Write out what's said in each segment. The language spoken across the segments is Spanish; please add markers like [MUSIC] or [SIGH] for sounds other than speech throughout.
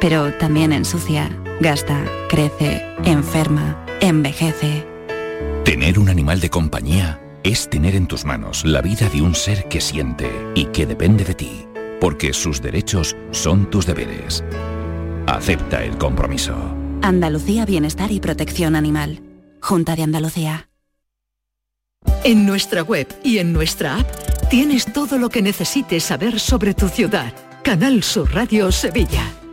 pero también ensucia Gasta, crece, enferma, envejece. Tener un animal de compañía es tener en tus manos la vida de un ser que siente y que depende de ti, porque sus derechos son tus deberes. Acepta el compromiso. Andalucía Bienestar y Protección Animal. Junta de Andalucía. En nuestra web y en nuestra app tienes todo lo que necesites saber sobre tu ciudad. Canal Sur Radio Sevilla.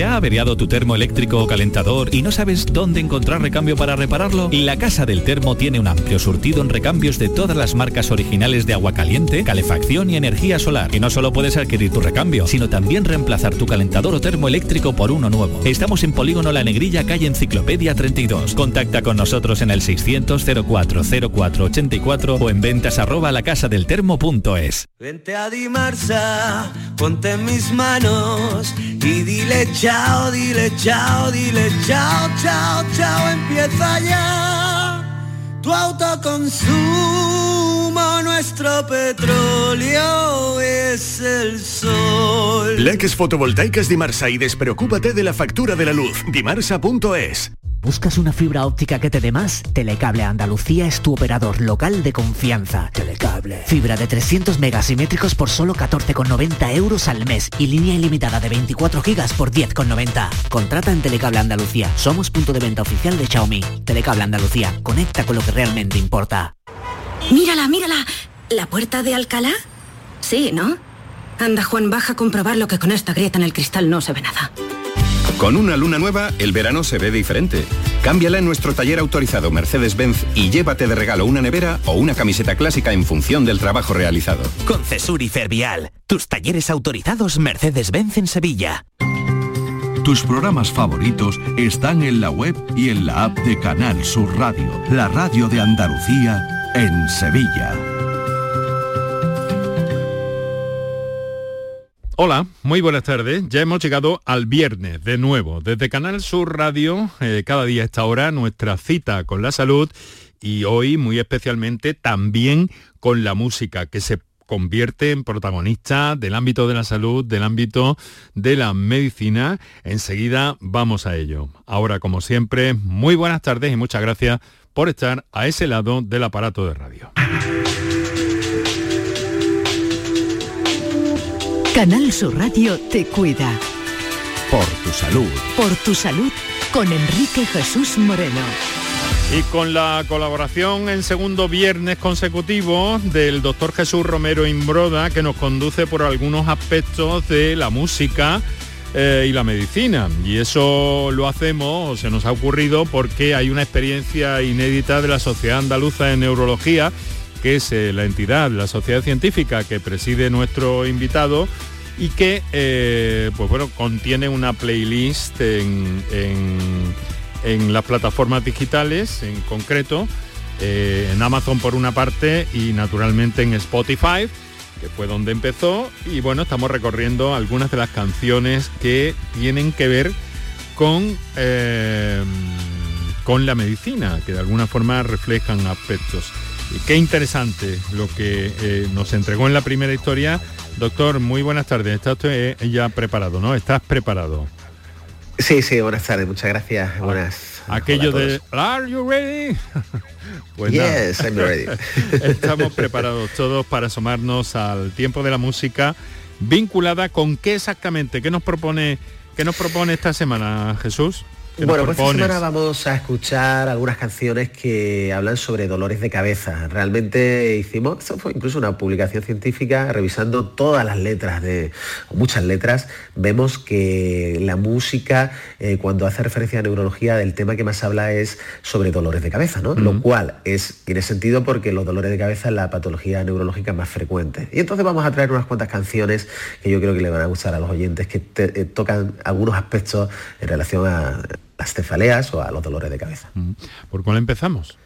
¿Se ha averiado tu termo eléctrico o calentador y no sabes dónde encontrar recambio para repararlo? La Casa del Termo tiene un amplio surtido en recambios de todas las marcas originales de agua caliente, calefacción y energía solar. Y no solo puedes adquirir tu recambio, sino también reemplazar tu calentador o termo eléctrico por uno nuevo. Estamos en Polígono La Negrilla, calle Enciclopedia 32. Contacta con nosotros en el 600 04 04 84 o en ventas arroba lacasadeltermo.es. Vente a Dimarsa, ponte mis manos y dile chao, dile chao, dile chao, chao, chao, empieza ya tu autoconsumo, nuestro petróleo es el sol. Leques fotovoltaicas Dimarsa y despreocúpate de la factura de la luz. Dimarsa.es. ¿Buscas una fibra óptica que te dé más? Telecable Andalucía es tu operador local de confianza. Telecable. Fibra de 300 megasimétricos por solo 14,90 euros al mes y línea ilimitada de 24 gigas por 10,90. Contrata en Telecable Andalucía. Somos punto de venta oficial de Xiaomi. Telecable Andalucía. Conecta con lo que realmente importa. Mírala, mírala. ¿La puerta de Alcalá? Sí, ¿no? Anda, Juan, baja a comprobar lo que con esta grieta en el cristal no se ve nada. Con una luna nueva, el verano se ve diferente. Cámbiala en nuestro taller autorizado Mercedes-Benz y llévate de regalo una nevera o una camiseta clásica en función del trabajo realizado. Con Cesur y Fervial, tus talleres autorizados Mercedes-Benz en Sevilla. Tus programas favoritos están en la web y en la app de Canal Sur Radio, la radio de Andalucía en Sevilla. Hola, muy buenas tardes. Ya hemos llegado al viernes de nuevo. Desde Canal Sur Radio, eh, cada día a esta hora, nuestra cita con la salud y hoy muy especialmente también con la música que se convierte en protagonista del ámbito de la salud, del ámbito de la medicina. Enseguida vamos a ello. Ahora, como siempre, muy buenas tardes y muchas gracias por estar a ese lado del aparato de radio. Canal Sur Radio te cuida. Por tu salud. Por tu salud con Enrique Jesús Moreno. Y con la colaboración en segundo viernes consecutivo del doctor Jesús Romero Imbroda, que nos conduce por algunos aspectos de la música eh, y la medicina. Y eso lo hacemos, se nos ha ocurrido porque hay una experiencia inédita de la Sociedad Andaluza de Neurología, que es eh, la entidad, la sociedad científica que preside nuestro invitado y que eh, pues bueno, contiene una playlist en, las plataformas digitales en concreto eh, en Amazon por una parte y naturalmente en Spotify, que fue donde empezó. Y bueno, estamos recorriendo algunas de las canciones que tienen que ver con, eh, con la medicina, que de alguna forma reflejan aspectos. Qué interesante lo que nos entregó en la primera historia. Doctor, muy buenas tardes. ¿Está usted ya preparado, no? ¿Estás preparado? Sí, sí, buenas tardes, muchas gracias. Buenas. Aquello de ¿Are you ready? [LAUGHS] Pues yes, I'm ready. [LAUGHS] Estamos preparados todos para asomarnos al tiempo de la música vinculada con qué exactamente, qué nos propone, qué nos propone esta semana, Jesús. Bueno, pues esta semana vamos a escuchar algunas canciones que hablan sobre dolores de cabeza. Realmente hicimos, esto fue incluso una publicación científica, revisando todas las letras de, muchas letras, vemos que la música, eh, cuando hace referencia a neurología, del tema que más habla es sobre dolores de cabeza, ¿no? Lo cual es, tiene sentido porque los dolores de cabeza es la patología neurológica más frecuente. Y entonces vamos a traer unas cuantas canciones que yo creo que le van a gustar a los oyentes, que eh, tocan algunos aspectos en relación a las cefaleas o a los dolores de cabeza. ¿Por cuál empezamos?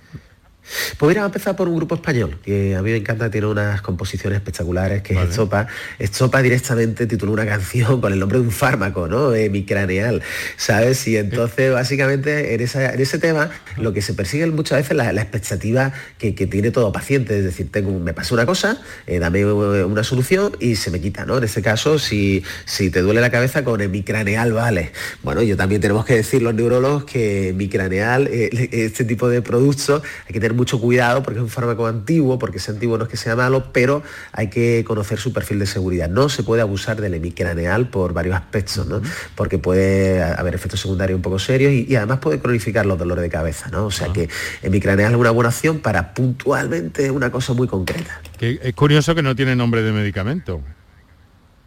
Pues a empezar por un grupo español, que a mí me encanta, tiene unas composiciones espectaculares, que es Estopa. Estopa directamente tituló una [LAUGHS] canción con el nombre de un fármaco, ¿no? Hemicraneal, ¿sabes? Y entonces, básicamente, en, ese tema, lo que se persigue muchas veces la, la expectativa que, tiene todo paciente, es decir, tengo, me pasa una cosa, eh, dame una solución y se me quita, ¿no? En este caso, si, si te duele la cabeza con hemicraneal, vale. Bueno, yo también tenemos que decir los neurólogos que hemicraneal, eh, [LAUGHS] este tipo de productos, hay que tener mucho cuidado porque es un fármaco antiguo, porque es antiguo no es que sea malo, pero hay que conocer su perfil de seguridad. No se puede abusar del hemicraneal por varios aspectos, ¿no? porque puede haber efectos secundarios un poco serios y, además puede cronificar los dolores de cabeza. ¿no? O sea que hemicraneal es una buena opción para puntualmente una cosa muy concreta. Que es curioso que no tiene nombre de medicamento.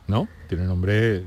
¿No? Tiene nombre...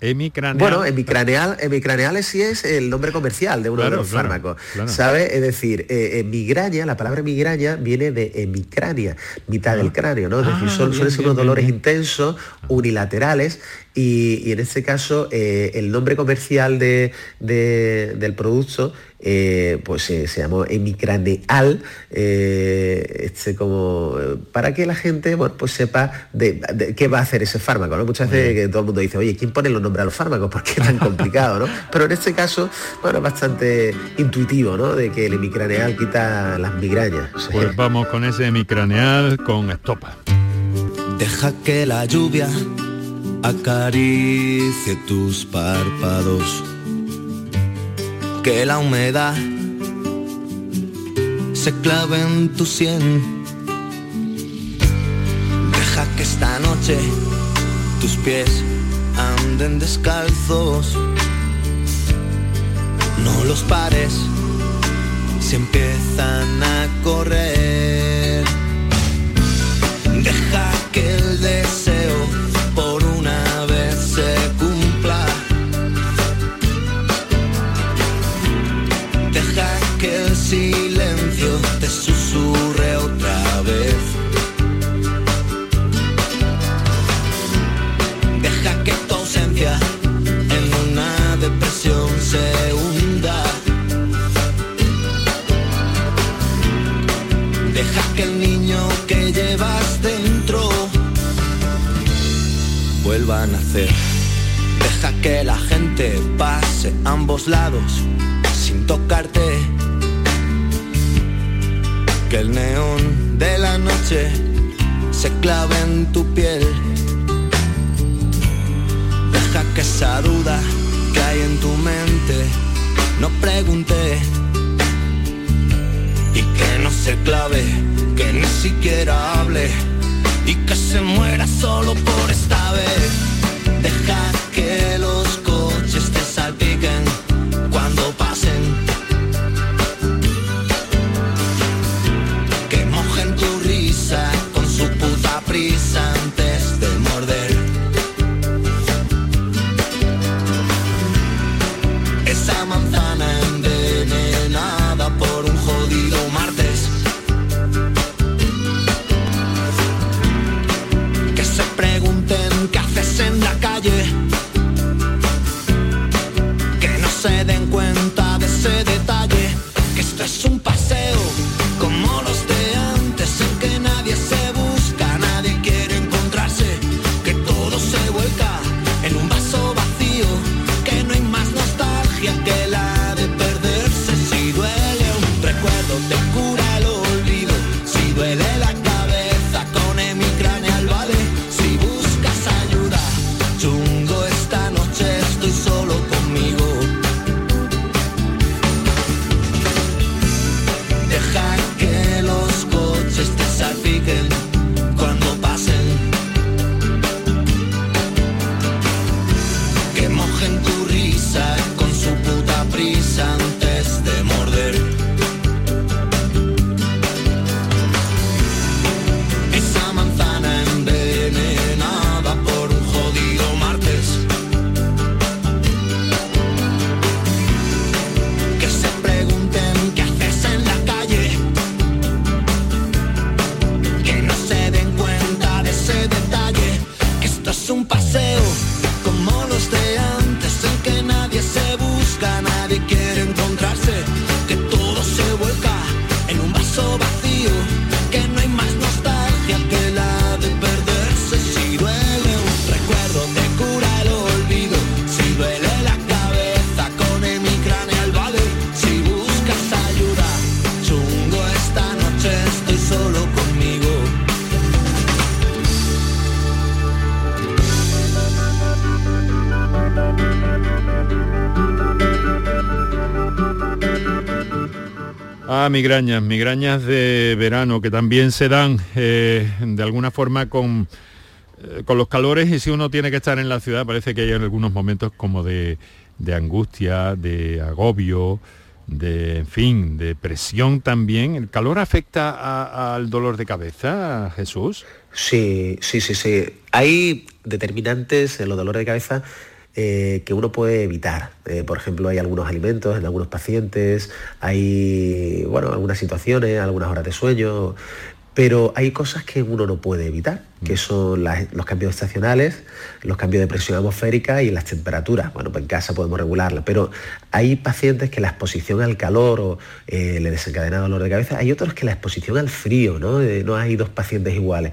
Hemicraneal. Bueno, hemicraneal, hemicraneal sí es el nombre comercial de uno de los fármacos. ¿Sabe? Es decir, eh, migraña, la palabra migraña viene de hemicrania, mitad del cráneo, ¿no? Es decir, ah, son, suelen ser unos dolores intensos, unilaterales, y, en este caso eh, el nombre comercial de, del producto eh, pues eh, se llamó emicraneal este como para que la gente bueno, pues sepa de, qué va a hacer ese fármaco ¿no? muchas veces que todo el mundo dice oye quién pone los nombres a los fármacos porque es tan [LAUGHS] complicado ¿no? pero en este caso bueno es bastante intuitivo ¿no? de que el emicraneal quita las migrañas pues vamos con ese emicraneal con estopa deja que la lluvia acaricie tus párpados, que la humedad se clave en tu sien. Deja que esta noche tus pies anden descalzos, no los pares si empiezan a correr. Deja que el deseo Deja que el niño que llevas dentro vuelva a nacer. Deja que la gente pase ambos lados sin tocarte que el neón de la noche se clave en tu piel. Deja que esa duda que hay en tu mente no pregunte y que no se clave, que ni siquiera hable y que se muera solo por esta vez. Deja que los coches te salpiquen migrañas, migrañas de verano que también se dan eh, de alguna forma con, eh, con los calores y si uno tiene que estar en la ciudad parece que hay algunos momentos como de, de angustia, de agobio, de, en fin, de presión también. ¿El calor afecta al dolor de cabeza, Jesús? Sí, sí, sí, sí. Hay determinantes en los dolores de cabeza eh, que uno puede evitar. Eh, por ejemplo, hay algunos alimentos en algunos pacientes, hay, bueno, algunas situaciones, algunas horas de sueño, pero hay cosas que uno no puede evitar, que son las- los cambios estacionales, los cambios de presión atmosférica y las temperaturas. Bueno, pues en casa podemos regularla, pero hay pacientes que la exposición al calor o, eh, le desencadena dolor de cabeza, hay otros que la exposición al frío, ¿no? Eh, no hay dos pacientes iguales.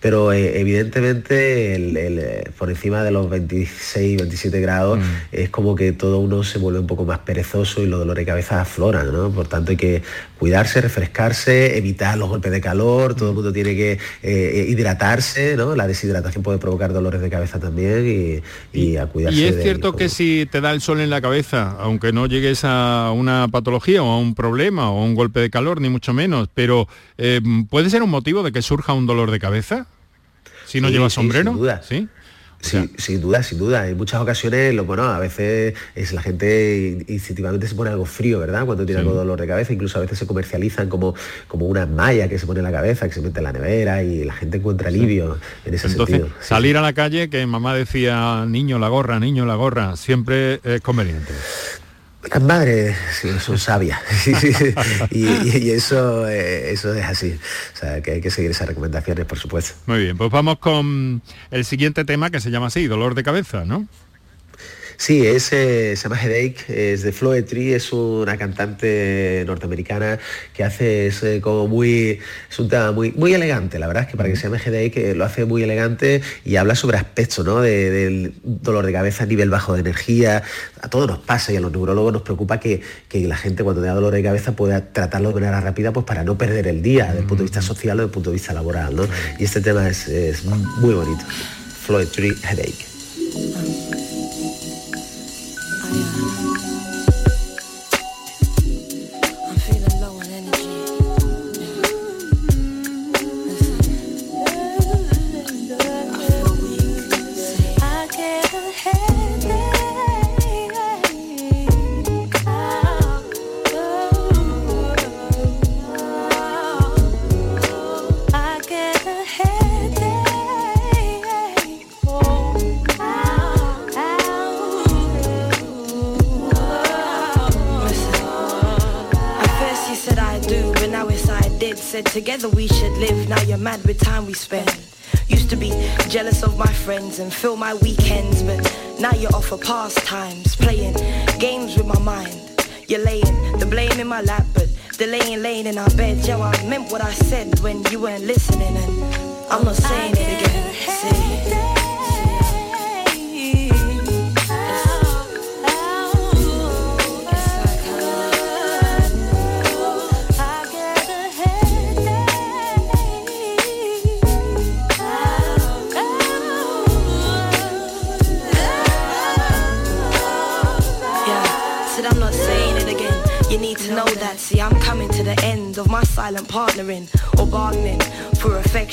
Pero eh, evidentemente el- el, por encima de los 26, 27 grados es como que todo uno se vuelve un poco más perezoso y los dolores de cabeza afloran, ¿no? Por tanto hay que cuidarse, refrescarse, evitar los golpes de calor, todo el mundo tiene que eh, hidratarse, ¿no? La deshidratación puede provocar dolores de cabeza también y, y a cuidarse. Y es de cierto que si te da el sol en la cabeza, aunque no llegues a una patología o a un problema o a un golpe de calor, ni mucho menos, pero eh, ¿puede ser un motivo de que surja un dolor de cabeza? Si no Sí, llevas sí, sombrero. sin duda. ¿Sí? Sí, sin duda, sin duda. En muchas ocasiones, lo bueno, a veces es la gente instintivamente se pone algo frío, ¿verdad? Cuando tiene Sí. algo dolor de cabeza, incluso a veces se comercializan como, como una malla que se pone en la cabeza, que se mete en la nevera y la gente encuentra alivio en ese Entonces, sentido. salir a la calle, que mamá decía, niño la gorra, niño la gorra, siempre es conveniente. Las madres son sabias [LAUGHS] y eso, eh, eso es así. O sea, que hay que seguir esas recomendaciones, por supuesto. Muy bien, pues vamos con el siguiente tema que se llama así, dolor de cabeza, ¿no? Sí, es, eh, se llama Headache, es de Floetry, es una cantante norteamericana que hace, es eh, como muy, es un tema muy, muy elegante, la verdad es que para que se llame Headache eh, lo hace muy elegante y habla sobre aspectos, ¿no? De- del dolor de cabeza a nivel bajo de energía, a todos nos pasa y a los neurólogos nos preocupa que, que la gente cuando tenga dolor de cabeza pueda tratarlo de manera rápida pues para no perder el día, desde el punto de vista social o desde el punto de vista laboral, ¿no? Y este tema es, es muy bonito. Floetry Headache. And fill my weekends, but now you're off for pastimes, playing games with my mind. You're laying the blame in my lap, but delaying laying in our bed. Yo, I meant what I said when you weren't listening, and I'm not saying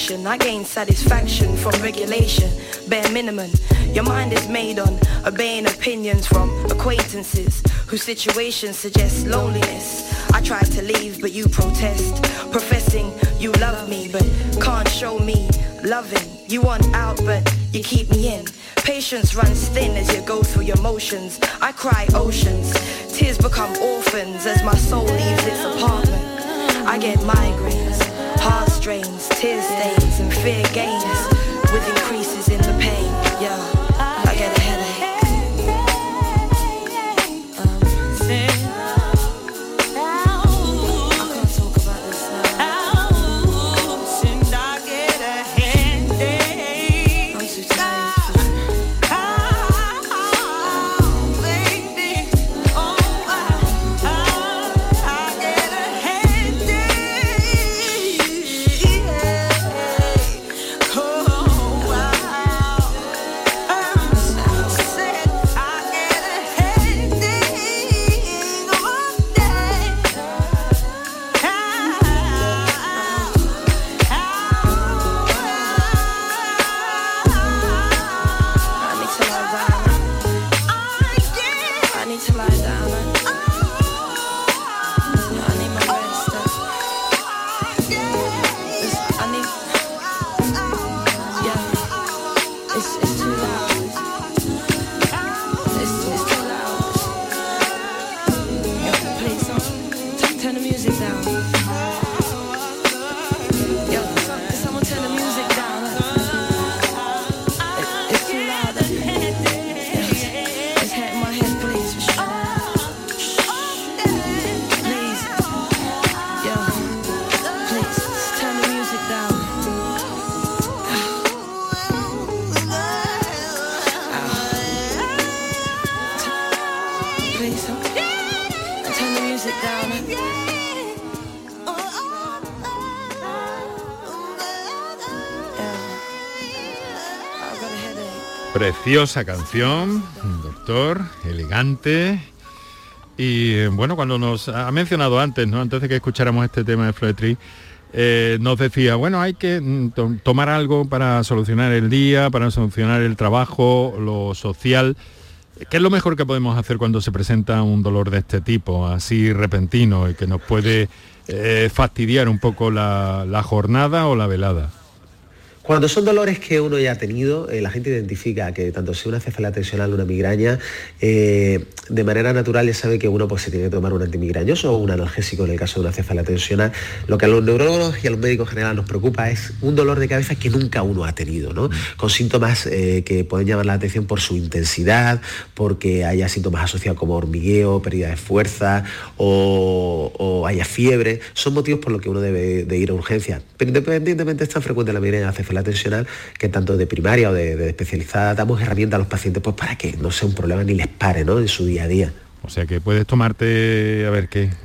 for affection. I gain satisfaction from regulation, bare minimum. Your mind is made on obeying opinions from acquaintances whose situation suggests loneliness. I try to leave, but you protest, professing you love me, but can't show me loving. You want out, but you keep me in. Patience runs thin as you go through your motions. I cry oceans, tears become orphans as my soul leaves its apartment. I get migraines, strains, tear stains, and fear gains with increases in the pain. Preciosa canción, doctor, elegante. Y eh, bueno, cuando nos ha mencionado antes, ¿no? Antes de que escucháramos este tema de Floetry, eh, nos decía, bueno, hay que mm, to- tomar algo para solucionar el día, para solucionar el trabajo, lo social. ¿Qué es lo mejor que podemos hacer cuando se presenta un dolor de este tipo, así repentino, y que nos puede eh, fastidiar un poco la jornada o la velada? Cuando son dolores que uno ya ha tenido, eh, la gente identifica que tanto sea una cefalea tensional o una migraña, eh, de manera natural ya sabe que uno pues, se tiene que tomar un antimigrañoso o un analgésico en el caso de una cefalea tensional. Lo que a los neurólogos y a los médicos en general nos preocupa es un dolor de cabeza que nunca uno ha tenido, ¿no? con síntomas eh, que pueden llamar la atención por su intensidad, porque haya síntomas asociados como hormigueo, pérdida de fuerza o, o haya fiebre. Son motivos por los que uno debe de ir a urgencia. Pero independientemente es tan frecuente la migraña la cefalea tensional que tanto de primaria o de, de especializada damos herramientas a los pacientes pues, para que no sea un problema ni les pare ¿no? en su día a día. O sea que puedes tomarte, a ver qué. [LAUGHS]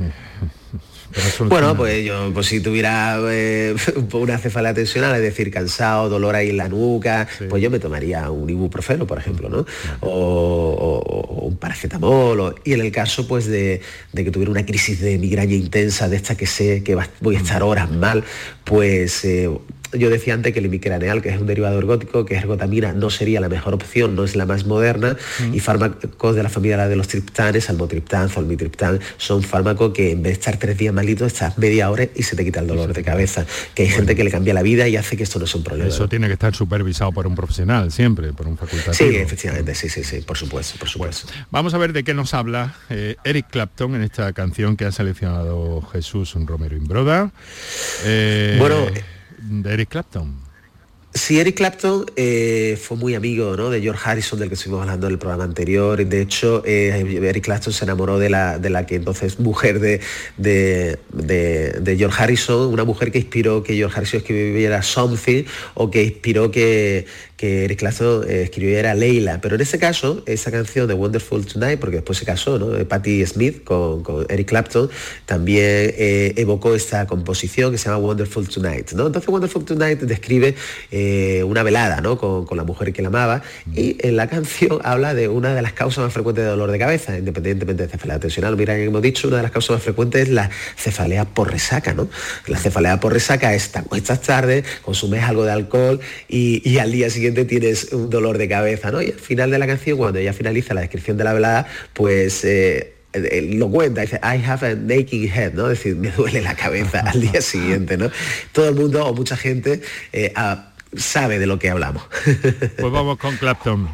Bueno, pues yo, pues si tuviera eh, [LAUGHS] una cefalea tensional, es decir, cansado, dolor ahí en la nuca, pues yo me tomaría un ibuprofeno, por ejemplo, ¿no? O, o- o un paracetamol. o- y en el caso, pues, de, de que tuviera una crisis de migraña intensa, de esta que sé que va- voy a estar horas mal, pues eh, yo decía antes que el imicraneal, que es un derivado ergótico, que es ergotamina, no sería la mejor opción, no es la más moderna, y fármacos de la familia de los triptanes, almotriptán, zolmitriptán, son fármacos que en vez de estar tres días malito, estás media hora y se te quita el dolor de cabeza. Que hay gente que le cambia la vida y hace que esto no sea un problema. Eso tiene que estar supervisado por un profesional, siempre, por un facultativo. Sí, efectivamente, sí, sí, sí, por supuesto, por supuesto. Vamos a ver de qué nos habla eh, Eric Clapton en esta canción que ha seleccionado Jesús Romero Imbroda. Eh, Bueno, de Eric Clapton. Sí, Eric Clapton eh, fue muy amigo ¿no? de George Harrison, del que estuvimos hablando en el programa anterior. De hecho, eh, Eric Clapton se enamoró de la, de la que entonces mujer de, de, de- de George Harrison, una mujer que inspiró que George Harrison escribiera Something o que inspiró que, que Eric Clapton eh, escribiera Leila. Pero en ese caso, esa canción de Wonderful Tonight, porque después se casó, ¿no? Eh, Patti Smith con, con Eric Clapton, también eh, evocó esta composición que se llama Wonderful Tonight. ¿no? Entonces Wonderful Tonight describe eh, una velada ¿no? con, con la mujer que la amaba y en la canción [LAUGHS] habla de una de las causas más frecuentes de dolor de cabeza, independientemente de cefalea tensional. Mira, hemos dicho, una de las causas más frecuentes es la cefalea por resaca. ¿no? La cefalea por resaca es te acuestas tarde, consumes algo de alcohol y, y al día siguiente tienes un dolor de cabeza. ¿no? Y al final de la canción, cuando ya finaliza la descripción de la velada, pues... eh, lo cuenta, dice, I have a aching head, ¿no? Es decir, me duele la cabeza al día siguiente, ¿no? Todo el mundo o mucha gente eh, ah, sabe de lo que hablamos. Pues vamos con Clapton.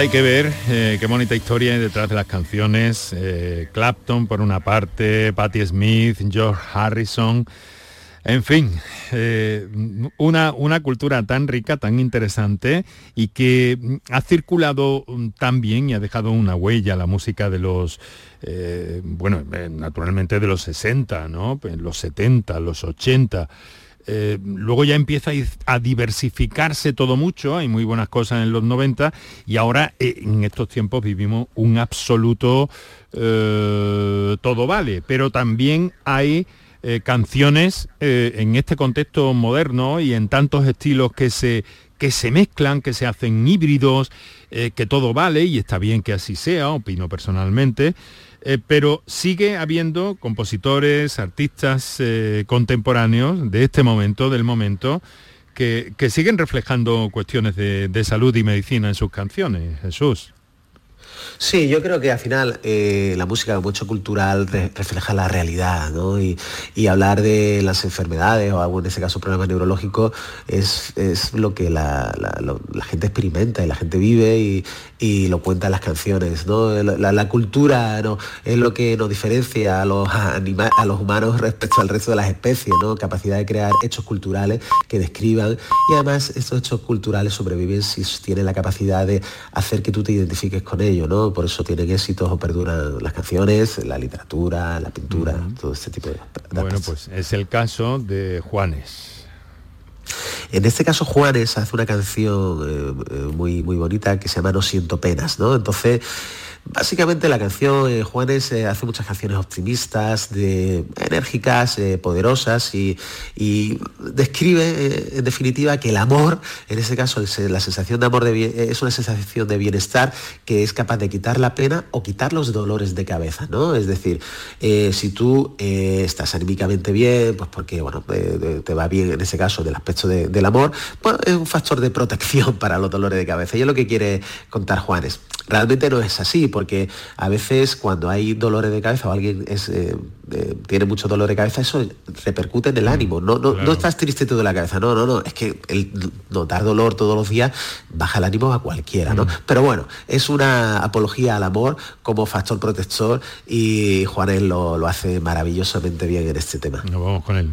Hay que ver eh, qué bonita historia hay detrás de las canciones. Eh, Clapton por una parte, Patti Smith, George Harrison. En fin, eh, una, una cultura tan rica, tan interesante y que ha circulado mm, tan bien y ha dejado una huella la música de los, bueno, naturalmente de los 60, ¿no? En los 70, los 80. Eh, luego ya empieza a diversificarse todo mucho, hay muy buenas cosas en los 90 y ahora eh, en estos tiempos vivimos un absoluto eh, todo vale, pero también hay canciones en este contexto moderno y en tantos estilos que se, que se mezclan, que se hacen híbridos, que todo vale y está bien que así sea, opino personalmente. Eh, pero sigue habiendo compositores, artistas eh, contemporáneos de este momento, del momento, que, que siguen reflejando cuestiones de, de salud y medicina en sus canciones, Jesús. Sí, yo creo que al final eh, la música como hecho cultural re- refleja la realidad, ¿no? Y, hablar de las enfermedades o en este caso problemas neurológicos es, es lo que la, gente experimenta y la gente vive y, lo cuenta en las canciones, ¿no? La, cultura es lo que nos diferencia a los, a los humanos respecto al resto de las especies, ¿no? Capacidad de crear hechos culturales que describan y además estos hechos culturales sobreviven si tienen la capacidad de hacer que tú te identifiques con ellos, ¿no? Por eso tienen éxitos o perduran las canciones, la literatura, la pintura, todo este tipo de... Bueno, pues es el caso de Juanes. En este caso Juanes hace una canción eh, eh, muy, muy bonita que se llama No siento penas, ¿no? Entonces, básicamente la canción, Juanes eh, hace muchas canciones optimistas, enérgicas, eh, poderosas y, describe eh, en definitiva que el amor, en este caso es, la sensación de amor es una sensación de bienestar que es capaz de quitar la pena o quitar los dolores de cabeza, ¿no? Es decir, si tú estás anímicamente bien, pues porque bueno, te va bien en ese caso del aspecto de- del amor, pues es un factor de protección [LAUGHS] para los dolores de cabeza. Y es lo que quiere contar Juanes. Realmente no es así, porque a veces cuando hay dolores de cabeza o alguien es, eh, eh, tiene mucho dolor de cabeza, eso repercute en el ánimo. No, no, no estás triste tú de la cabeza, no, no, no. Es que el notar dolor todos los días baja el ánimo a cualquiera, ¿no? Pero bueno, es una apología al amor como factor protector y Juanes lo, lo hace maravillosamente bien en este tema. Nos vamos con él.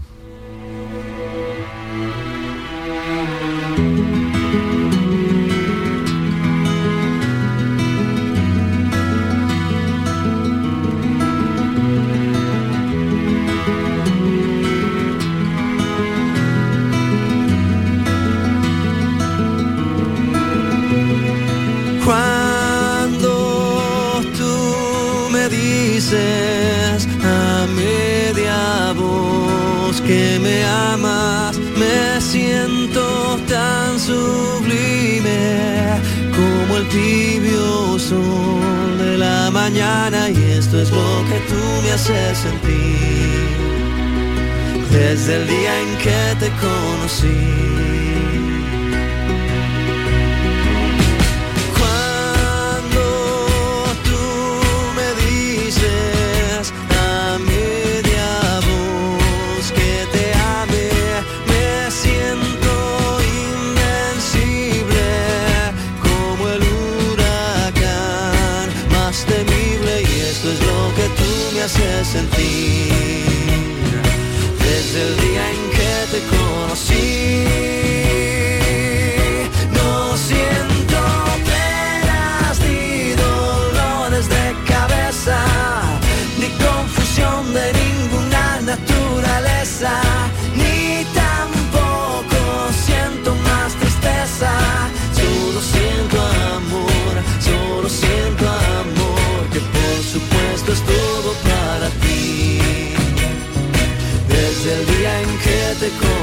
Te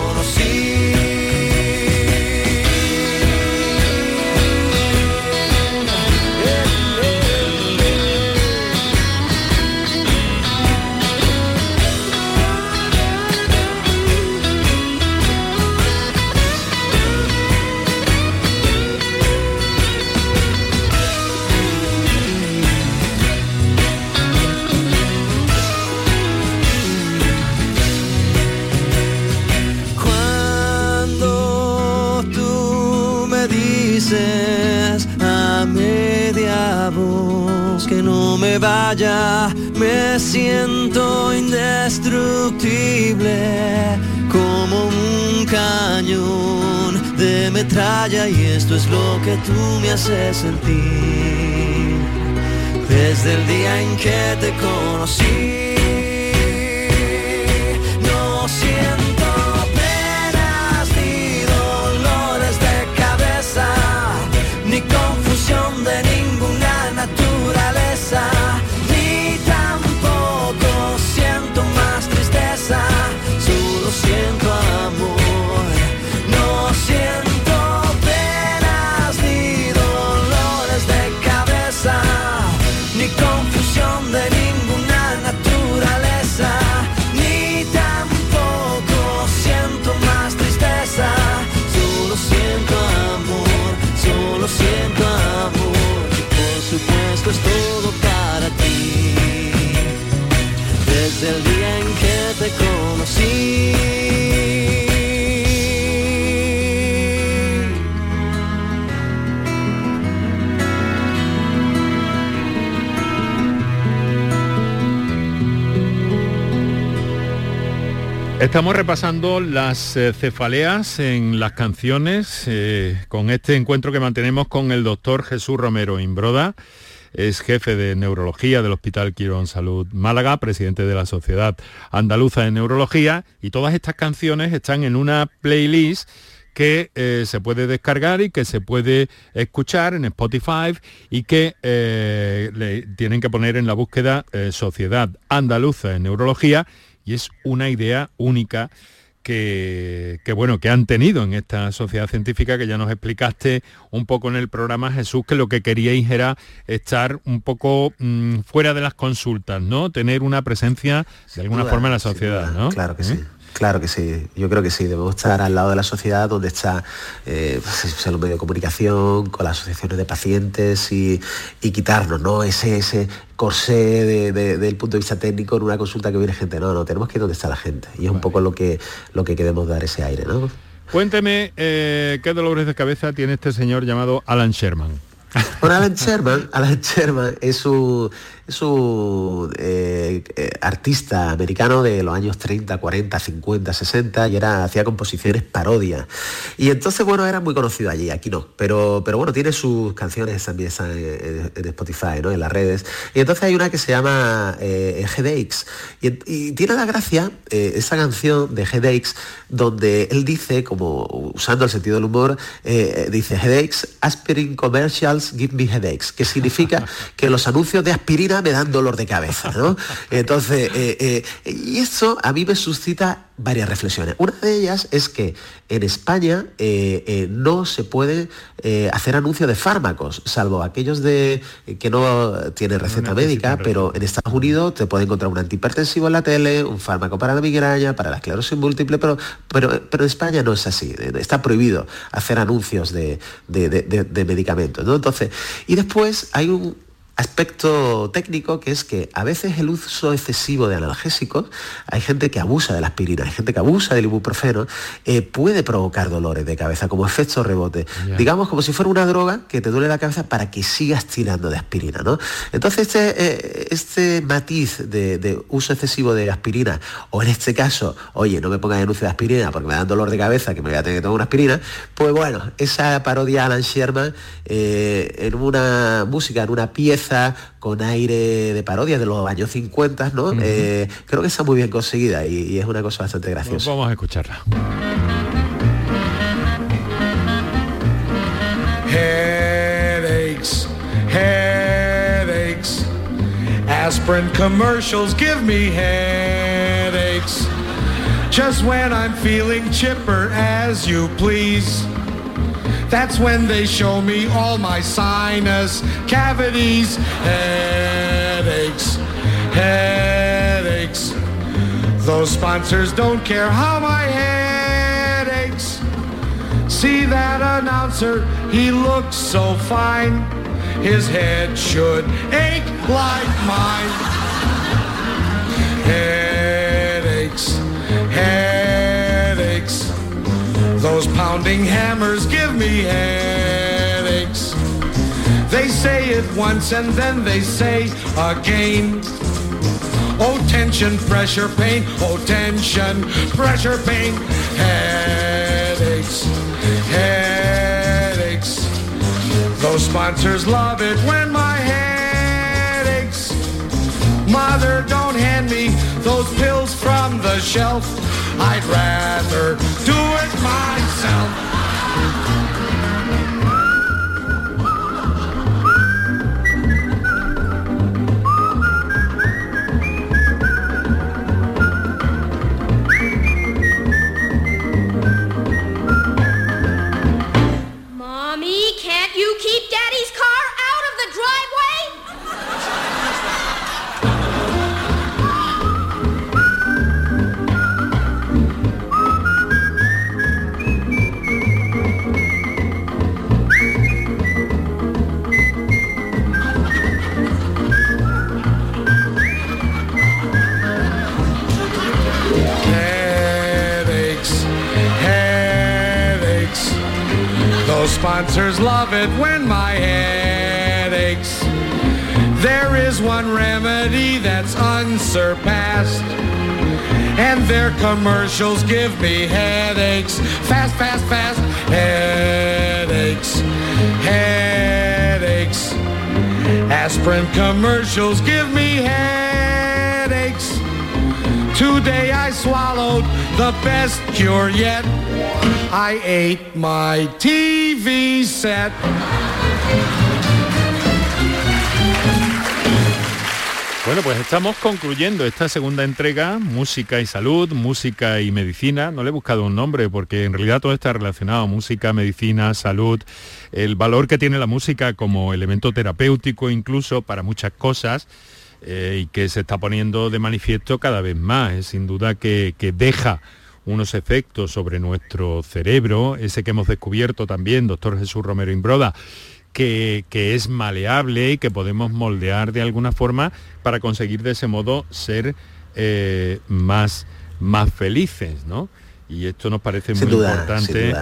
me siento indestructible como un cañón de metralla y esto es lo que tú me haces sentir desde el día en que te conocí. Estamos repasando las eh, cefaleas en las canciones eh, con este encuentro que mantenemos con el doctor Jesús Romero Imbroda. Es jefe de neurología del Hospital Quirón Salud Málaga, presidente de la Sociedad Andaluza de Neurología y todas estas canciones están en una playlist que eh, se puede descargar y que se puede escuchar en Spotify y que le tienen que poner en la búsqueda Sociedad Andaluza de Neurología y es una idea única que, que, bueno que han tenido en esta sociedad científica que ya nos explicaste un poco en el programa Jesús que lo que queríais era estar un poco mm, fuera de las consultas no tener una presencia de alguna duda, forma en la sociedad duda. no Claro que ¿Eh? sí. Claro que sí, yo creo que sí, debemos estar al lado de la sociedad donde está eh, pues, los medios de comunicación, con las asociaciones de pacientes y, y quitarnos ¿no? ese, ese corsé de- de- del punto de vista técnico en una consulta que viene gente. No, no, tenemos que ir donde está la gente. Y es un poco lo que, lo que queremos dar ese aire, ¿no? Cuénteme eh, qué dolores de cabeza tiene este señor llamado Alan Sherman. Bueno, Alan Sherman, Alan Sherman es un, es un eh, eh, artista americano de los años 30, 40, 50, 60 y era, hacía composiciones parodias. Y entonces, bueno, era muy conocido allí, aquí no. Pero, pero bueno, tiene sus canciones también están en, Spotify, ¿no? En las redes. Y entonces hay una que se llama eh, Headaches. Y, y tiene la gracia, eh, esa canción de Headaches, donde él dice, como usando el sentido del humor, eh, dice Headaches, aspirin commercials give me headaches, que significa [LAUGHS] que los anuncios de aspirina me dan dolor de cabeza, ¿no? Entonces, eh, eh, y eso a mí me suscita varias reflexiones. Una de ellas es que en España eh, no se puede hacer anuncio de fármacos, salvo aquellos de que no tienen receta médica, pero en Estados Unidos te puede encontrar un antihipertensivo en la tele, un fármaco para la migraña, para la esclerosis múltiple, pero, pero, pero en España no es así. Está prohibido hacer anuncios de- de- de medicamentos. ¿no? Entonces, y después hay un, aspecto técnico que es que a veces el uso excesivo de analgésicos, hay gente que abusa de la aspirina, hay gente que abusa del ibuprofeno, eh, puede provocar dolores de cabeza como efecto rebote. Digamos como si fuera una droga que te duele la cabeza para que sigas tirando de aspirina. ¿no? Entonces este, eh, este matiz de, de uso excesivo de aspirina, o en este caso, oye, no me pongas anuncio de aspirina porque me dan dolor de cabeza que me voy a tener que tomar una aspirina, pues bueno, esa parodia Alan Sherman eh, en una música, en una pieza con aire de parodia de los años 50, ¿no? Eh, creo que está muy bien conseguida y, y es una cosa bastante graciosa. Vamos a escucharla. Headaches, headaches. Aspirin commercials give me headaches. Just when I'm feeling chipper as you please. That's when they show me all my sinus cavities, headaches, headaches. Those sponsors don't care how my head aches. See that announcer, he looks so fine. His head should ache like mine. Headaches, Those pounding hammers give me headaches. They say it once and then they say again. Oh, tension, pressure, pain. Oh, tension, pressure, pain. Headaches, headaches. Those sponsors love it when my head aches. Mother, don't hand me those pills from the shelf. I'd rather do it myself. Love it when my head aches. There is one remedy that's unsurpassed. And their commercials give me headaches. Fast, fast, fast. Headaches, headaches. Aspirin commercials give me headaches. Today I swallowed the best cure yet. I ate my TV. Bueno, pues estamos concluyendo esta segunda entrega, música y salud, música y medicina. No le he buscado un nombre porque en realidad todo está relacionado, música, medicina, salud, el valor que tiene la música como elemento terapéutico incluso para muchas cosas eh, y que se está poniendo de manifiesto cada vez más. Es sin duda que deja unos efectos sobre nuestro cerebro, ese que hemos descubierto también, doctor Jesús Romero Imbroda, que, que es maleable y que podemos moldear de alguna forma para conseguir de ese modo ser eh, más, más felices, ¿no? Y esto nos parece Sin muy duda, importante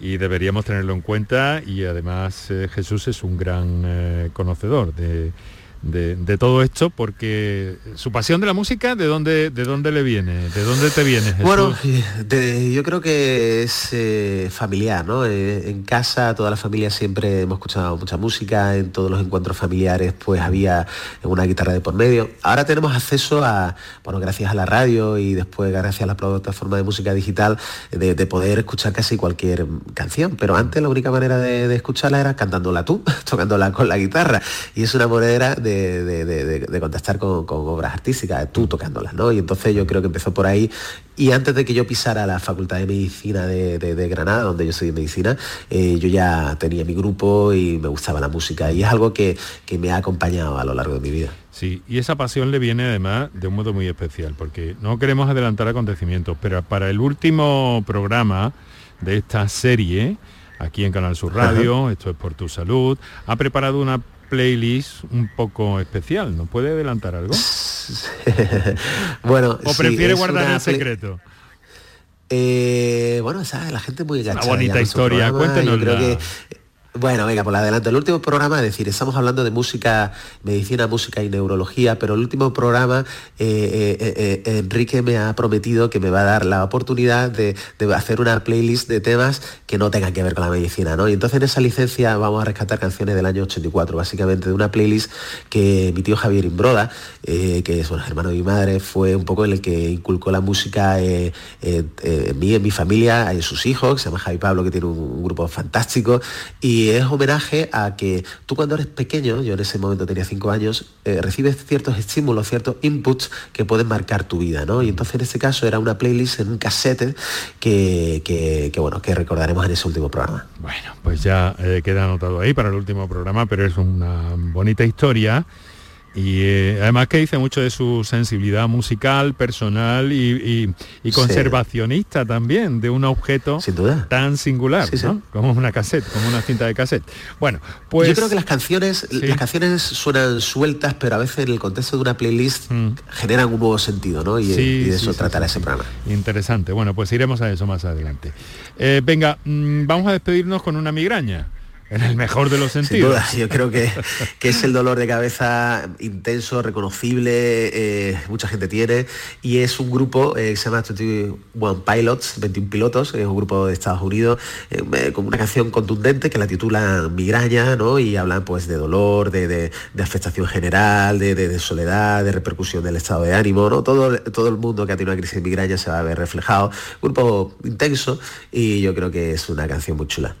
y deberíamos tenerlo en cuenta y además eh, Jesús es un gran eh, conocedor de, de- todo esto porque su pasión de la música, ¿de dónde, de dónde le viene? ¿De dónde te viene Jesús? Bueno, eh, yo creo que es eh, familiar, ¿no? Eh, en casa toda la familia siempre hemos escuchado mucha música, en todos los encuentros familiares pues había una guitarra de por medio. Ahora tenemos acceso a, bueno, gracias a la radio y después gracias a la plataforma de música digital, de, de poder escuchar casi cualquier canción, pero antes la única manera de, de escucharla era cantándola tú, [LAUGHS] tocándola con la guitarra, y es una manera de, de- de- de- de contactar con, con obras artísticas, tú tocándolas, ¿no? Y entonces yo creo que empezó por ahí y antes de que yo pisara la Facultad de Medicina de Granada, donde yo soy de medicina, eh, yo ya tenía mi grupo y me gustaba la música. Y es algo que, que me ha acompañado a lo largo de mi vida. Sí, y esa pasión le viene además de un modo muy especial, porque no queremos adelantar acontecimientos, pero para el último programa de esta serie, aquí en Canal Sur Radio, esto es por tu salud, ha preparado una playlist un poco especial. ¿Nos puede adelantar algo? [LAUGHS] bueno, ¿O prefiere guardar una el secreto? Eh, bueno, ¿sabes? La gente muy enganchada. bonita con su historia, yo creo que Bueno, venga, por adelante. El último programa, es decir, estamos hablando de música, medicina, música y neurología, pero el último programa, eh, eh, eh, Enrique me ha prometido que me va a dar la oportunidad de, hacer una playlist de temas que no tengan que ver con la medicina, ¿no? Y entonces en esa licencia vamos a rescatar canciones del año 84, básicamente de una playlist que mi tío Javier Imbroda, que es un hermano de mi madre, fue un poco el que inculcó la música en mí, en mi familia, en sus hijos, que se llama Javi Pablo, que tiene un, un grupo fantástico, y Y es homenaje a que tú cuando eres pequeño, yo en ese momento tenía cinco años, eh, recibes ciertos estímulos, ciertos inputs que pueden marcar tu vida, ¿no? Y entonces en este caso era una playlist en un cassette que, que- bueno, que recordaremos en ese último programa. Bueno, pues ya eh, queda anotado ahí para el último programa, pero es una bonita historia y eh, además que dice mucho de su sensibilidad musical, personal y, y- y Sí. conservacionista también de un objeto tan singular, Sí, sí. ¿no? Como una cassette, como una cinta de cassette. Bueno, pues Yo creo que las canciones, las canciones suenan sueltas, pero a veces en el contexto de una playlist generan un nuevo sentido, ¿no? Y, Mm. Y de eso tratará ese programa. Interesante. Bueno, pues iremos a eso más adelante. Eh, venga, mm, vamos a despedirnos con una migraña. En el mejor de los Sin sentidos. duda, yo creo que, que es el dolor de cabeza intenso, reconocible, eh, mucha gente tiene, y es un grupo eh, que se llama 21 Pilots, 21 pilotos, es un grupo de Estados Unidos, eh, eh, con una canción contundente que la titula Migraña, ¿no? Y hablan pues de dolor, de, de- de afectación general, de, de- de soledad, de repercusión del estado de ánimo, ¿no? Todo, todo el mundo que ha tenido una crisis de migraña se va a ver reflejado. Un grupo intenso y yo creo que es una canción muy chula.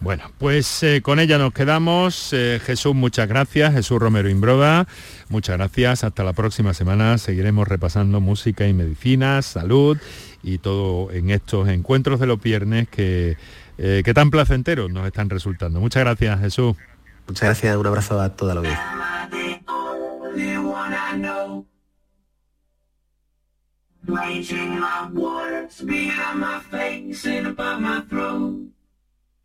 Bueno, pues eh, con ella nos quedamos. Eh, Jesús, muchas gracias. Jesús Romero Imbroda, muchas gracias. Hasta la próxima semana. Seguiremos repasando música y medicina, salud y todo en estos encuentros de los viernes que, eh, que tan placenteros nos están resultando. Muchas gracias, Jesús. Muchas gracias, un abrazo a toda la audiencia.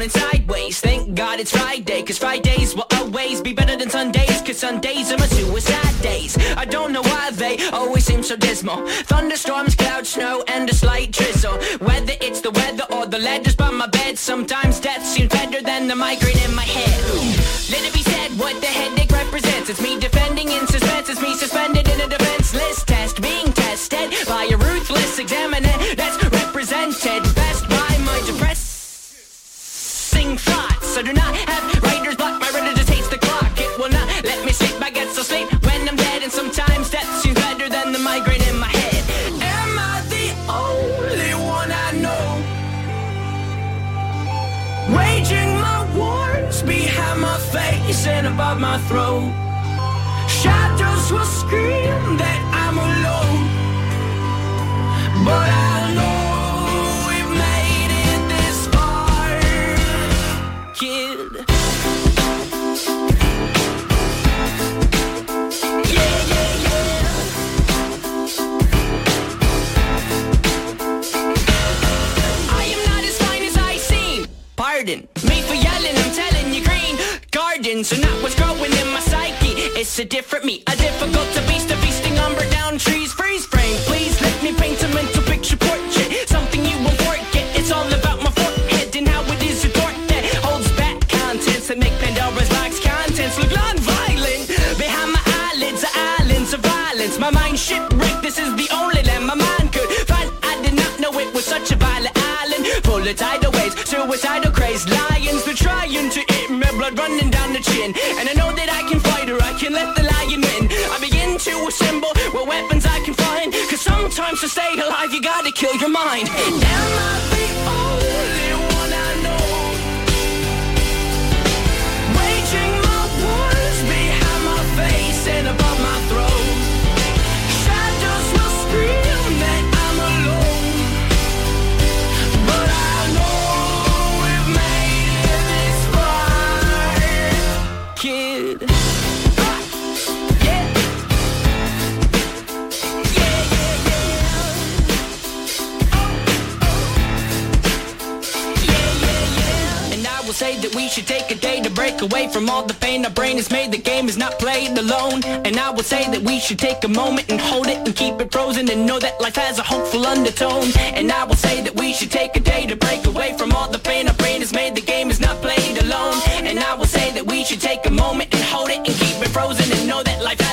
down, sideways. Thank God it's Friday, cause Fridays will always be better than Sundays, cause Sundays are my suicide days. I don't know why they always seem so dismal. Thunderstorms, cloud, snow, and a slight drizzle. Whether it's the weather or the letters by my bed, sometimes death seems better than the migraine in my head. Let it be said what the headache represents. It's me defending in suspense, it's me suspended in a defenseless test, being tested by a ruthless examiner face and above my throat. Shadows will scream that I'm alone. But I know gardens are not what's growing in my psyche. It's a different me, a difficult to chin. And I know that I can fight or I can let the lion win. I begin to assemble what weapons I can find. Cause sometimes to stay alive, you gotta kill your mind. I break away from all the pain our brain has made. The game is not played alone. And I will say that we should take a moment and hold it and keep it frozen and know that life has a hopeful undertone. And I will say that we should take a day to break away from all the pain our brain has made. The game is not played alone. And I will say that we should take a moment and hold it and keep it frozen and know that life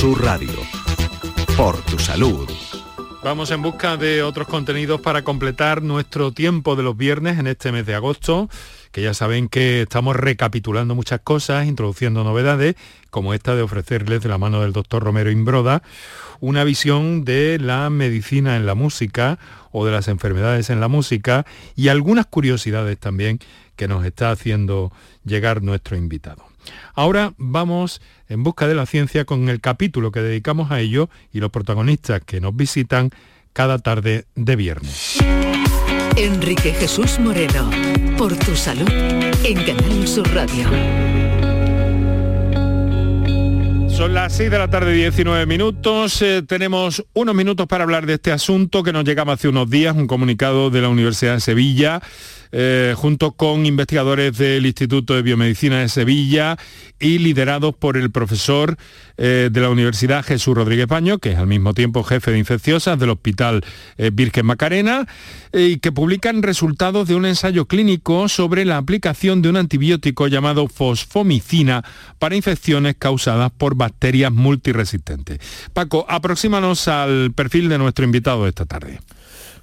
Sur Radio. Por tu salud. Vamos en busca de otros contenidos para completar nuestro tiempo de los viernes en este mes de agosto, que ya saben que estamos recapitulando muchas cosas, introduciendo novedades, como esta de ofrecerles de la mano del doctor Romero Imbroda una visión de la medicina en la música o de las enfermedades en la música y algunas curiosidades también que nos está haciendo llegar nuestro invitado. Ahora vamos en busca de la ciencia con el capítulo que dedicamos a ello y los protagonistas que nos visitan cada tarde de viernes. Enrique Jesús Moreno, por tu salud, en Canal Sur Radio. Son las 6 de la tarde, 19 minutos. Eh, tenemos unos minutos para hablar de este asunto que nos llegaba hace unos días, un comunicado de la Universidad de Sevilla eh, junto con investigadores del Instituto de Biomedicina de Sevilla y liderados por el profesor eh, de la Universidad Jesús Rodríguez Paño, que es al mismo tiempo jefe de infecciosas del Hospital eh, Virgen Macarena, y que publican resultados de un ensayo clínico sobre la aplicación de un antibiótico llamado fosfomicina para infecciones causadas por bacterias multiresistentes. Paco, aproxímanos al perfil de nuestro invitado esta tarde.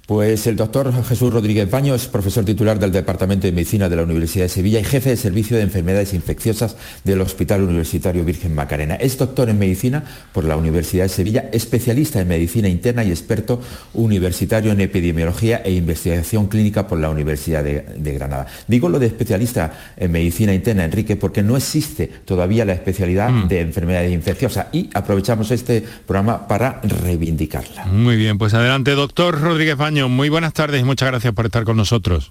Pues el doctor Jesús Rodríguez Baño es profesor titular del Departamento de Medicina de la Universidad de Sevilla y jefe de Servicio de Enfermedades Infecciosas del Hospital Universitario Virgen Macarena. Es doctor en Medicina por la Universidad de Sevilla, especialista en Medicina Interna y experto universitario en Epidemiología e Investigación Clínica por la Universidad de, de Granada. Digo lo de especialista en Medicina Interna, Enrique, porque no existe todavía la especialidad de enfermedades infecciosas y aprovechamos este programa para reivindicarla. Muy bien, pues adelante, doctor Rodríguez Muy buenas tardes y muchas gracias por estar con nosotros.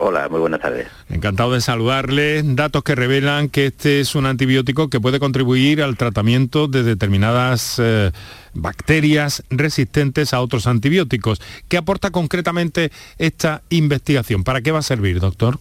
Hola, muy buenas tardes. Encantado de saludarle. Datos que revelan que este es un antibiótico que puede contribuir al tratamiento de determinadas eh, bacterias resistentes a otros antibióticos. ¿Qué aporta concretamente esta investigación? ¿Para qué va a servir, doctor?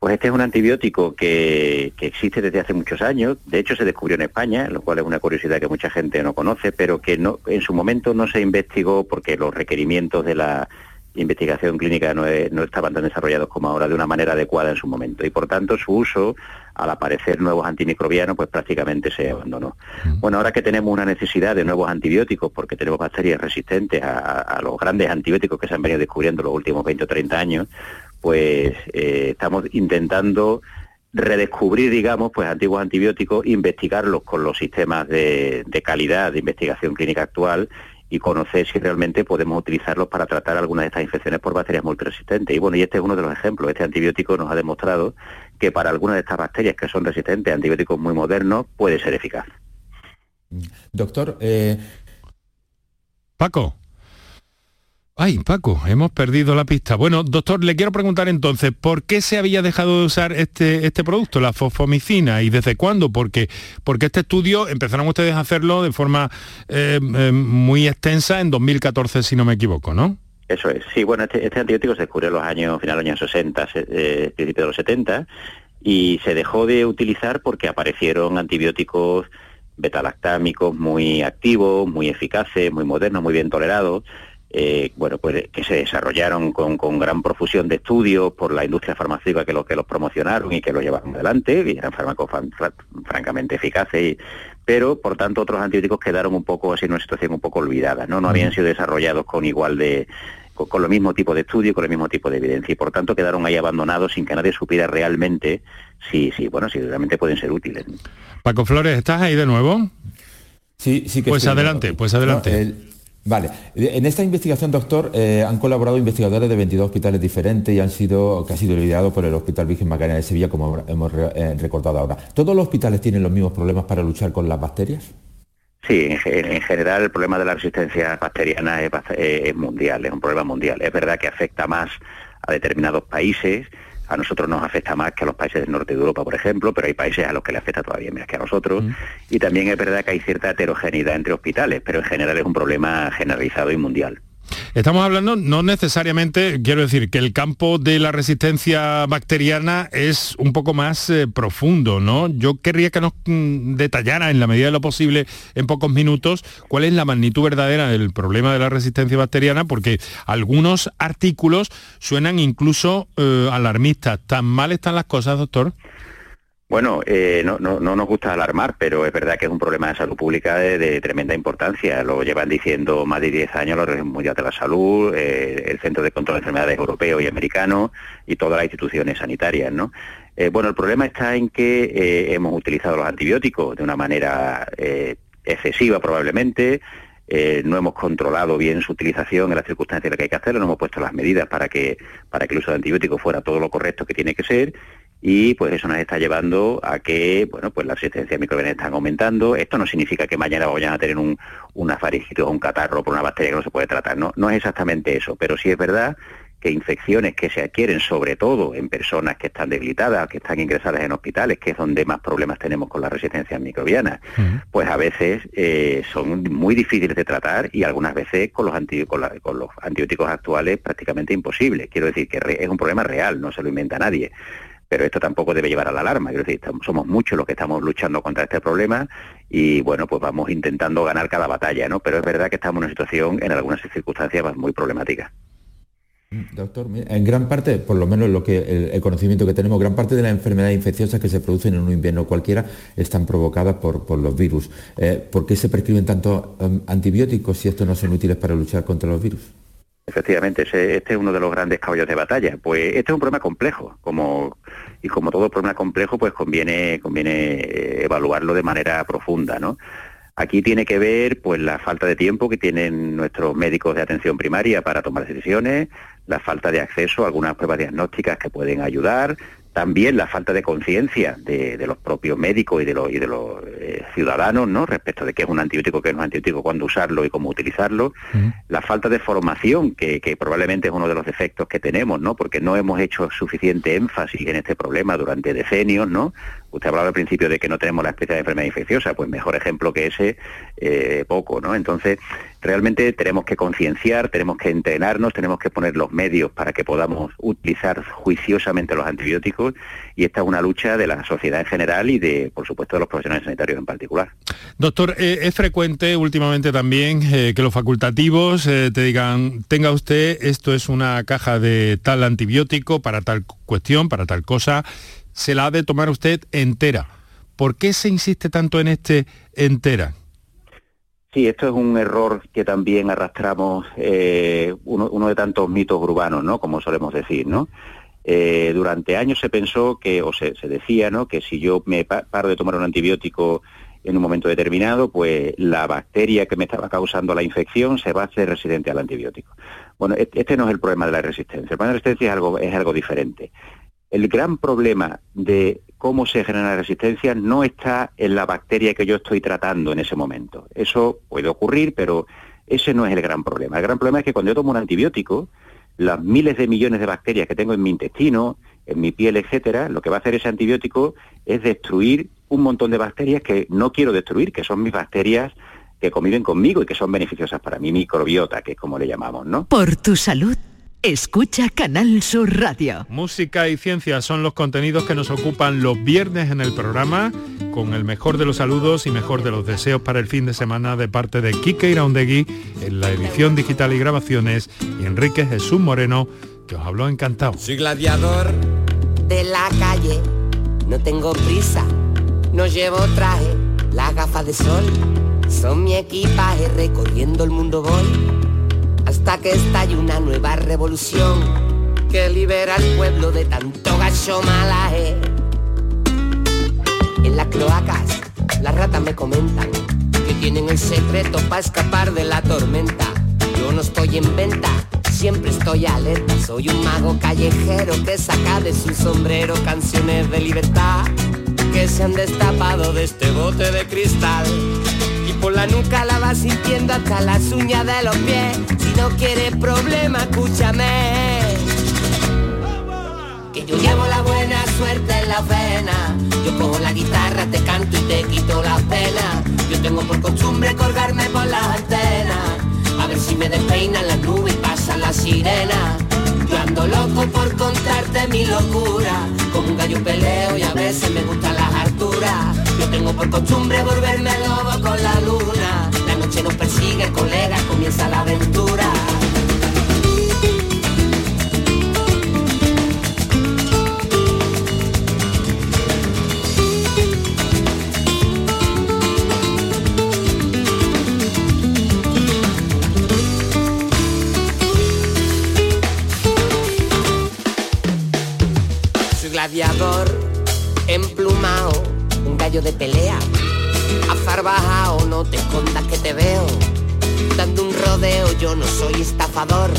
Pues este es un antibiótico que, que, existe desde hace muchos años. De hecho, se descubrió en España, lo cual es una curiosidad que mucha gente no conoce, pero que no, en su momento no se investigó porque los requerimientos de la investigación clínica no, no, estaban tan desarrollados como ahora de una manera adecuada en su momento. Y por tanto, su uso, al aparecer nuevos antimicrobianos, pues prácticamente se abandonó. Bueno, ahora que tenemos una necesidad de nuevos antibióticos, porque tenemos bacterias resistentes a, a los grandes antibióticos que se han venido descubriendo los últimos 20 o 30 años, pues eh, estamos intentando redescubrir, digamos, pues antiguos antibióticos, investigarlos con los sistemas de, de, calidad de investigación clínica actual y conocer si realmente podemos utilizarlos para tratar algunas de estas infecciones por bacterias multiresistentes. Y bueno, y este es uno de los ejemplos. Este antibiótico nos ha demostrado que para algunas de estas bacterias que son resistentes a antibióticos muy modernos puede ser eficaz. Doctor, eh... Paco. Ay, Paco, hemos perdido la pista. Bueno, doctor, le quiero preguntar entonces, ¿por qué se había dejado de usar este, este producto, la fosfomicina, y desde cuándo? Porque, porque este estudio empezaron ustedes a hacerlo de forma eh, eh, muy extensa en 2014, si no me equivoco, ¿no? Eso es, sí, bueno, este, este antibiótico se descubrió en los años, final de los años 60, eh, principios de los 70, y se dejó de utilizar porque aparecieron antibióticos betalactámicos muy activos, muy eficaces, muy modernos, muy bien tolerados, eh, bueno, pues que se desarrollaron con, con, gran profusión de estudios por la industria farmacéutica que los que los promocionaron y que los llevaron adelante, y eran fármacos fan, francamente eficaces, y, pero por tanto otros antibióticos quedaron un poco así en una situación un poco olvidada, ¿no? No habían sido desarrollados con igual de con, con lo mismo tipo de estudio, con el mismo tipo de evidencia, y por tanto quedaron ahí abandonados sin que nadie supiera realmente si, si bueno, si realmente pueden ser útiles. Paco Flores, ¿estás ahí de nuevo? Sí, sí que Pues estoy, adelante, pues adelante. No, el... Vale, en esta investigación, doctor, eh, han colaborado investigadores de 22 hospitales diferentes y han sido, que ha sido liderado por el Hospital Virgen Macarena de Sevilla, como hemos eh, recordado ahora. ¿Todos los hospitales tienen los mismos problemas para luchar con las bacterias? Sí, en, en general el problema de la resistencia bacteriana es mundial, es un problema mundial. Es verdad que afecta más a determinados países, a nosotros nos afecta más que a los países del norte de Europa, por ejemplo, pero hay países a los que le afecta todavía más que a nosotros. Mm. Y también es verdad que hay cierta heterogeneidad entre hospitales, pero en general es un problema generalizado y mundial. Estamos hablando no necesariamente, quiero decir, que el campo de la resistencia bacteriana es un poco más eh, profundo, ¿no? Yo querría que nos mm, detallara en la medida de lo posible en pocos minutos cuál es la magnitud verdadera del problema de la resistencia bacteriana, porque algunos artículos suenan incluso eh, alarmistas. ¿Tan mal están las cosas, doctor? Bueno, eh, no, no, no nos gusta alarmar, pero es verdad que es un problema de salud pública de, tremenda importancia. Lo llevan diciendo más de 10 años la Organización Mundial de la Salud, eh, el Centro de Control de Enfermedades Europeo y Americano y todas las instituciones sanitarias, ¿no? Eh, bueno, el problema está en que eh, hemos utilizado los antibióticos de una manera eh, excesiva probablemente, no hemos controlado bien su utilización en las circunstancias en las que hay que hacerlo, no hemos puesto las medidas para que, para que el uso de antibióticos fuera todo lo correcto que tiene que ser y pues eso nos está llevando a que bueno pues la resistencia microbiana están aumentando esto no significa que mañana vayan a tener un, una faringitis o un catarro por una bacteria que no se puede tratar no no es exactamente eso pero sí es verdad que infecciones que se adquieren sobre todo en personas que están debilitadas, que están ingresadas en hospitales, que es donde más problemas tenemos con la resistencia microbiana, pues a veces eh, son muy difíciles de tratar y algunas veces con los, anti- con, la- con los antibióticos actuales prácticamente imposibles. Quiero decir que re- es un problema real, no se lo inventa nadie. Pero esto tampoco debe llevar a la alarma. Quiero decir, somos muchos los que estamos luchando contra este problema y bueno, pues vamos intentando ganar cada batalla, ¿no? Pero es verdad que estamos en una situación, en algunas circunstancias, muy problemática. Doctor, mira, en gran parte, por lo menos lo que el, el conocimiento que tenemos, gran parte de las enfermedades infecciosas que se producen en un invierno cualquiera están provocadas por, por los virus. Eh, ¿Por qué se prescriben tantos em, antibióticos si estos no son útiles para luchar contra los virus? Efectivamente, ese- este es uno de los grandes caballos de batalla. Pues este es un problema complejo, como y como todo problema complejo, pues conviene conviene eh, evaluarlo de manera profunda, ¿no? Aquí tiene que ver pues la falta de tiempo que tienen nuestros médicos de atención primaria para tomar decisiones, la falta de acceso a algunas pruebas diagnósticas que pueden ayudar, también la falta de conciencia de, de los propios médicos y de los, y de los eh, ciudadanos, ¿no? Respecto de qué es un antibiótico, qué no es un antibiótico, cuándo usarlo y cómo utilizarlo. La falta de formación, que, que probablemente es uno de los defectos que tenemos, ¿no? Porque no hemos hecho suficiente énfasis en este problema durante decenios, ¿no? Usted hablaba al principio de que no tenemos la especie de enfermedad infecciosa, pues mejor ejemplo que ese, eh, poco, ¿no? Entonces, realmente tenemos que concienciar, tenemos que entrenarnos, tenemos que poner los medios para que podamos utilizar juiciosamente los antibióticos y esta es una lucha de la sociedad en general y de, por supuesto, de los profesionales sanitarios en particular. Doctor, eh, es frecuente últimamente también eh, que los facultativos te digan, tenga usted, esto es una caja de tal antibiótico para tal cuestión, para tal cosa, se la ha de tomar usted entera. ¿Por qué se insiste tanto en este entera? Sí, esto es un error que también arrastramos, eh, uno, de tantos mitos urbanos, ¿no? Como solemos decir, ¿no? Eh, durante años se pensó que, o se, decía, ¿no? Que si yo me pa- paro de tomar un antibiótico en un momento determinado, pues la bacteria que me estaba causando la infección se va a hacer residente al antibiótico. Bueno, et- este no es el problema de la resistencia. El problema de la resistencia es algo, es algo diferente. El gran problema de cómo se genera resistencia no está en la bacteria que yo estoy tratando en ese momento. Eso puede ocurrir, pero ese no es el gran problema. El gran problema es que cuando yo tomo un antibiótico, las miles de millones de bacterias que tengo en mi intestino, en mi piel, etcétera, lo que va a hacer ese antibiótico es destruir un montón de bacterias que no quiero destruir, que son mis bacterias que conviven conmigo y que son beneficiosas para mi microbiota, que es como le llamamos, ¿no? Por tu salud, escucha Canal Sur Radio. Música y ciencia son los contenidos que nos ocupan los viernes en el programa, con el mejor de los saludos y mejor de los deseos para el fin de semana de parte de Kike Iraundegui en la edición digital y grabaciones y Enrique Jesús Moreno, que os habló encantado. Soy gladiador de la calle, no tengo prisa, no llevo traje, las gafas de sol son mi equipaje, recorriendo el mundo voy, hasta que estalle una nueva revolución que libera al pueblo de tanto gacho malaje. En las cloacas, las ratas me comentan que tienen el secreto para escapar de la tormenta. Yo no estoy en venta, siempre estoy alerta. Soy un mago callejero que saca de su sombrero canciones de libertad que se han destapado de este bote de cristal. Y la nuca la vas sintiendo hasta las uñas de los pies. Si no quieres problema, escúchame. Que yo llevo la buena suerte en la vena. Yo cojo la guitarra, te canto y te quito las penas. Yo tengo por costumbre colgarme por las antenas. A ver si me despeinan las nubes sirena. Yo ando loco por contarte mi locura. Como un gallo peleo y a veces me gustan las alturas. Yo tengo por costumbre volverme lobo con la luna. La noche nos persigue, colegas, comienza la aventura. Gallo de pelea. Azar bajao, no te escondas que te veo. Dando un rodeo, yo no soy estafador.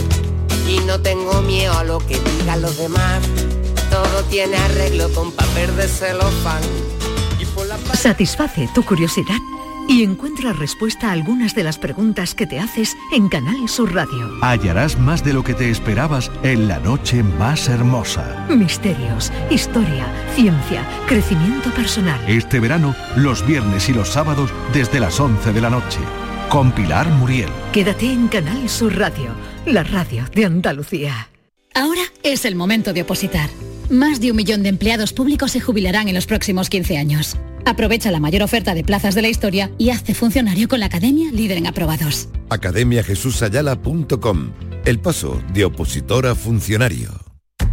Y no tengo miedo a lo que digan los demás. Todo tiene arreglo con papel de celofán. Satisface tu curiosidad y encuentra respuesta a algunas de las preguntas que te haces en Canal Sur Radio. Hallarás más de lo que te esperabas en la noche más hermosa. Misterios, historia, ciencia, crecimiento personal. Este verano, los viernes y los sábados desde las 11 de la noche. Con Pilar Muriel. Quédate en Canal Sur Radio, la radio de Andalucía. Ahora es el momento de opositar. Más de un millón de empleados públicos se jubilarán en los próximos 15 años. Aprovecha la mayor oferta de plazas de la historia y hazte funcionario con la Academia Líder en Aprobados. academiajesusayala.com El paso de opositor a funcionario.